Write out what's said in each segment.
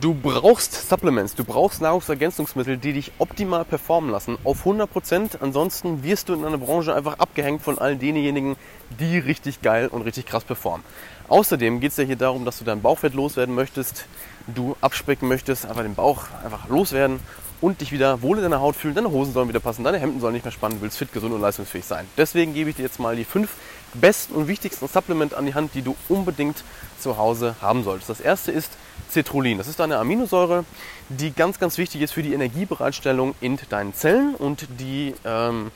Du brauchst Supplements, du brauchst Nahrungsergänzungsmittel, die dich optimal performen lassen, auf 100%. Ansonsten wirst du in einer Branche einfach abgehängt von all denjenigen, die richtig geil und richtig krass performen. Außerdem geht es ja hier darum, dass du dein Bauchfett loswerden möchtest, du abspecken möchtest, aber den Bauch einfach loswerden und dich wieder wohl in deiner Haut fühlen. Deine Hosen sollen wieder passen, deine Hemden sollen nicht mehr spannen, du willst fit, gesund und leistungsfähig sein. Deswegen gebe ich dir jetzt mal die fünf besten und wichtigsten Supplement an die Hand, die du unbedingt zu Hause haben solltest. Das erste ist Citrullin. Das ist eine Aminosäure, die ganz, ganz wichtig ist für die Energiebereitstellung in deinen Zellen und die ähm,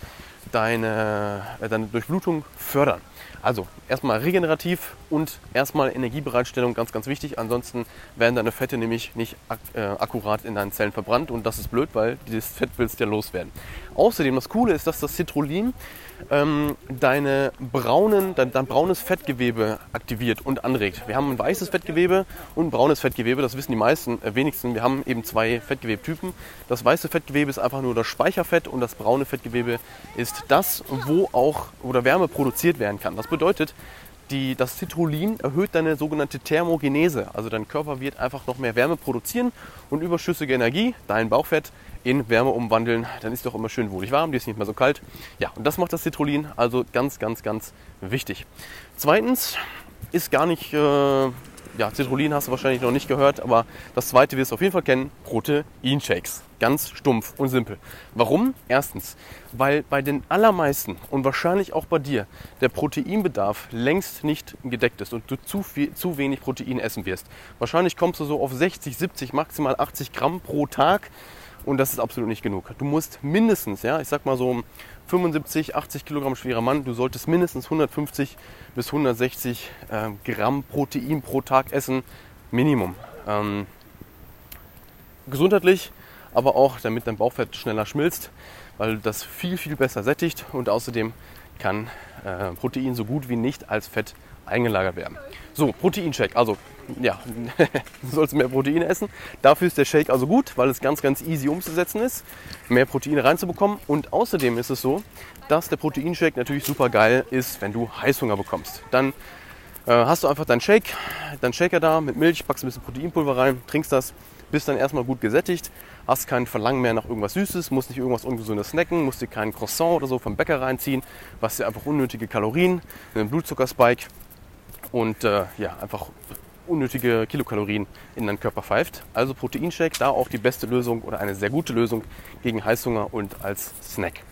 deine, äh, deine Durchblutung fördern. Also erstmal regenerativ und erstmal Energiebereitstellung ganz, ganz wichtig. Ansonsten werden deine Fette nämlich nicht ak äh, akkurat in deinen Zellen verbrannt und das ist blöd, weil dieses Fett willst du ja loswerden. Außerdem, das Coole ist, dass das Citrullin ähm, deine braunen, dein, dein, braunes Fettgewebe aktiviert und anregt. Wir haben ein weißes Fettgewebe und ein braunes Fettgewebe, das wissen die meisten, äh, wenigsten. Wir haben eben zwei Fettgewebtypen. Das weiße Fettgewebe ist einfach nur das Speicherfett und das braune Fettgewebe ist das, wo auch oder Wärme produziert werden kann. Das bedeutet, die, das Citrullin erhöht deine sogenannte Thermogenese. Also dein Körper wird einfach noch mehr Wärme produzieren und überschüssige Energie, dein Bauchfett, in Wärme umwandeln. Dann ist doch immer schön wohlig warm, die ist nicht mehr so kalt. Ja, und das macht das Citrullin also ganz, ganz, ganz wichtig. Zweitens ist gar nicht, äh, ja, Citrullin hast du wahrscheinlich noch nicht gehört, aber das zweite wirst du auf jeden Fall kennen, Proteinshakes. Ganz stumpf und simpel. Warum? Erstens, weil bei den allermeisten und wahrscheinlich auch bei dir der Proteinbedarf längst nicht gedeckt ist und du zu, viel, zu wenig Protein essen wirst. Wahrscheinlich kommst du so auf 60, 70, maximal 80 Gramm pro Tag und das ist absolut nicht genug. Du musst mindestens, ja, ich sag mal so 75, 80 Kilogramm schwerer Mann, du solltest mindestens 150 bis 160 äh, Gramm Protein pro Tag essen, Minimum. Ähm, gesundheitlich, aber auch damit dein Bauchfett schneller schmilzt, weil das viel, viel besser sättigt und außerdem kann äh, Protein so gut wie nicht als Fett eingelagert werden. So, Proteinshake. Also, ja, du sollst mehr Proteine essen. Dafür ist der Shake also gut, weil es ganz, ganz easy umzusetzen ist, mehr Proteine reinzubekommen. Und außerdem ist es so, dass der Proteinshake natürlich super geil ist, wenn du Heißhunger bekommst. Dann äh, hast du einfach deinen Shake, deinen Shaker da mit Milch, packst ein bisschen Proteinpulver rein, trinkst das, bist dann erstmal gut gesättigt, hast kein Verlangen mehr nach irgendwas Süßes, musst nicht irgendwas Ungesundes snacken, musst dir keinen Croissant oder so vom Bäcker reinziehen, was dir einfach unnötige Kalorien, einen Blutzuckerspike und äh, ja, einfach unnötige Kilokalorien in deinen Körper pfeift. Also Proteinshake, da auch die beste Lösung oder eine sehr gute Lösung gegen Heißhunger und als Snack.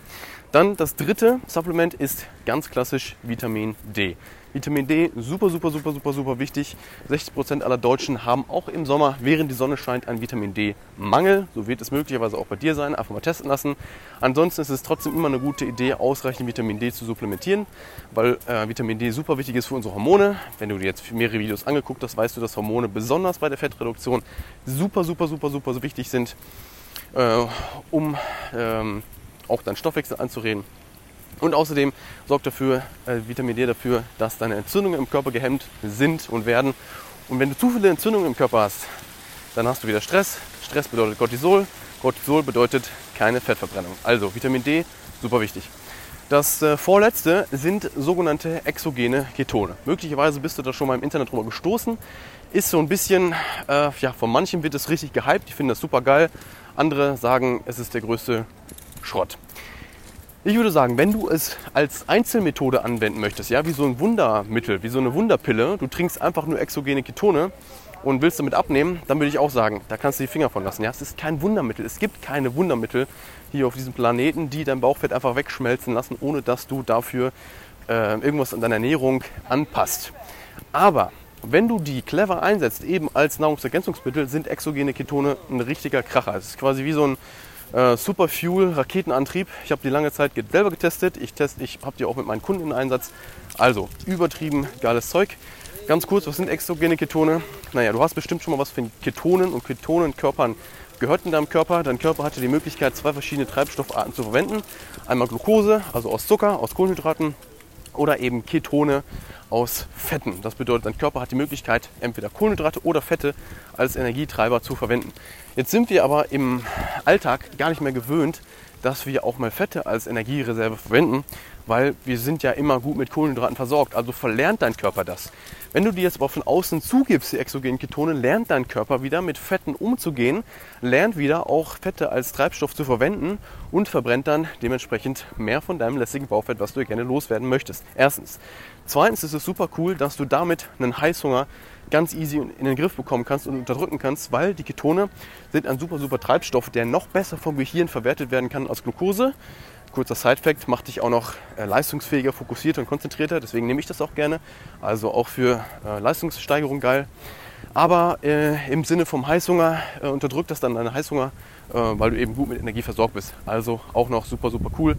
Dann das dritte Supplement ist ganz klassisch Vitamin D. Vitamin D, super, super, super, super, super wichtig. 60% aller Deutschen haben auch im Sommer, während die Sonne scheint, einen Vitamin D-Mangel. So wird es möglicherweise auch bei dir sein. Einfach mal testen lassen. Ansonsten ist es trotzdem immer eine gute Idee, ausreichend Vitamin D zu supplementieren, weil äh, Vitamin D super wichtig ist für unsere Hormone. Wenn du dir jetzt mehrere Videos angeguckt hast, weißt du, dass Hormone besonders bei der Fettreduktion super, super, super, super wichtig sind, äh, um ähm, auch deinen Stoffwechsel anzureden. Und außerdem sorgt dafür, äh, Vitamin D dafür, dass deine Entzündungen im Körper gehemmt sind und werden. Und wenn du zu viele Entzündungen im Körper hast, dann hast du wieder Stress. Stress bedeutet Cortisol. Cortisol bedeutet keine Fettverbrennung. Also Vitamin D, super wichtig. Das äh, vorletzte sind sogenannte exogene Ketone. Möglicherweise bist du da schon mal im Internet drüber gestoßen. Ist so ein bisschen, äh, ja, von manchen wird es richtig gehypt. Die finden das super geil. Andere sagen, es ist der größte Schrott. Ich würde sagen, wenn du es als Einzelmethode anwenden möchtest, ja, wie so ein Wundermittel, wie so eine Wunderpille, du trinkst einfach nur exogene Ketone und willst damit abnehmen, dann würde ich auch sagen, da kannst du die Finger von lassen. Ja, es ist kein Wundermittel. Es gibt keine Wundermittel hier auf diesem Planeten, die dein Bauchfett einfach wegschmelzen lassen, ohne dass du dafür äh, irgendwas an deiner Ernährung anpasst. Aber wenn du die clever einsetzt, eben als Nahrungsergänzungsmittel, sind exogene Ketone ein richtiger Kracher. Es ist quasi wie so ein äh, Super Fuel Raketenantrieb. Ich habe die lange Zeit selber getestet. Ich, test, ich habe die auch mit meinen Kunden in Einsatz. Also übertrieben geiles Zeug. Ganz kurz, was sind exogene Ketone? Naja, du hast bestimmt schon mal was von Ketonen und Ketonenkörpern gehört in deinem Körper. Dein Körper hatte die Möglichkeit, zwei verschiedene Treibstoffarten zu verwenden. Einmal Glucose, also aus Zucker, aus Kohlenhydraten oder eben Ketone aus Fetten. Das bedeutet, dein Körper hat die Möglichkeit, entweder Kohlenhydrate oder Fette als Energietreiber zu verwenden. Jetzt sind wir aber im Alltag gar nicht mehr gewöhnt, dass wir auch mal Fette als Energiereserve verwenden, weil wir sind ja immer gut mit Kohlenhydraten versorgt. Also verlernt dein Körper das. Wenn du die jetzt aber von außen zugibst, die exogenen Ketone, lernt dein Körper wieder mit Fetten umzugehen, lernt wieder auch Fette als Treibstoff zu verwenden und verbrennt dann dementsprechend mehr von deinem lästigen Bauchfett, was du gerne loswerden möchtest. Erstens. Zweitens ist es super cool, dass du damit einen Heißhunger ganz easy in den Griff bekommen kannst und unterdrücken kannst, weil die Ketone sind ein super, super Treibstoff, der noch besser vom Gehirn verwertet werden kann als Glucose. Kurzer Side-Fact, macht dich auch noch äh, leistungsfähiger, fokussierter und konzentrierter. Deswegen nehme ich das auch gerne. Also auch für äh, Leistungssteigerung geil. Aber äh, im Sinne vom Heißhunger äh, unterdrückt das dann deinen Heißhunger, äh, weil du eben gut mit Energie versorgt bist. Also auch noch super, super cool.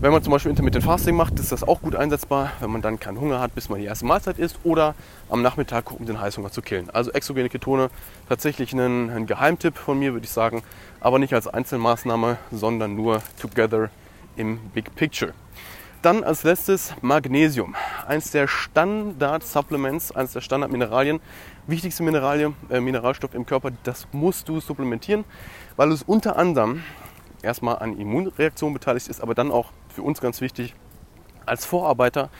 Wenn man zum Beispiel Intermittent Fasting macht, ist das auch gut einsetzbar, wenn man dann keinen Hunger hat, bis man die erste Mahlzeit isst oder am Nachmittag gucken, den Heißhunger zu killen. Also exogene Ketone, tatsächlich ein, ein Geheimtipp von mir, würde ich sagen, aber nicht als Einzelmaßnahme, sondern nur together im Big Picture. Dann als letztes Magnesium. Eins der Standard-Supplements, eins der Standardmineralien, wichtigste Mineralie, äh, Mineralstoff im Körper, das musst du supplementieren, weil es unter anderem erstmal an Immunreaktionen beteiligt ist, aber dann auch für uns ganz wichtig als Vorarbeiter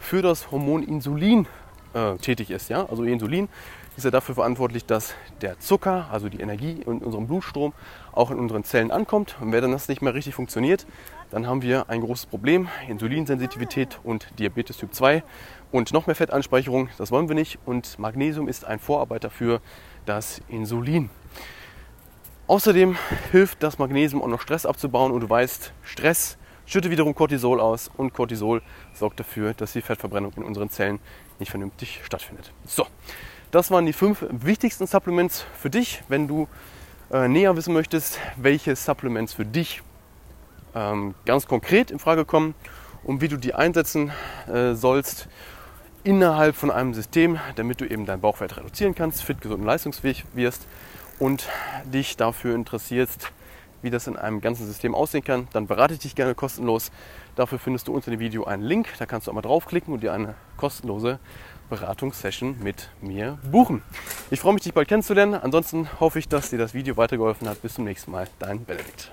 für das Hormon Insulin äh, tätig ist. Ja? Also Insulin ist ja dafür verantwortlich, dass der Zucker, also die Energie in unserem Blutstrom, auch in unseren Zellen ankommt. Und wenn das nicht mehr richtig funktioniert, dann haben wir ein großes Problem, Insulinsensitivität und Diabetes Typ 2 und noch mehr Fetteinspeicherung, das wollen wir nicht. Und Magnesium ist ein Vorarbeiter für das Insulin. Außerdem hilft das Magnesium auch noch Stress abzubauen und du weißt, Stress schüttet wiederum Cortisol aus und Cortisol sorgt dafür, dass die Fettverbrennung in unseren Zellen nicht vernünftig stattfindet. So, das waren die fünf wichtigsten Supplements für dich, wenn du äh, näher wissen möchtest, welche Supplements für dich ähm, ganz konkret in Frage kommen und wie du die einsetzen äh, sollst innerhalb von einem System, damit du eben dein Bauchfett reduzieren kannst, fit, gesund und leistungsfähig wirst und dich dafür interessierst, wie das in einem ganzen System aussehen kann, dann berate ich dich gerne kostenlos. Dafür findest du unter dem Video einen Link, da kannst du einmal draufklicken und dir eine kostenlose Beratungssession mit mir buchen. Ich freue mich, dich bald kennenzulernen. Ansonsten hoffe ich, dass dir das Video weitergeholfen hat. Bis zum nächsten Mal. Dein Benedikt.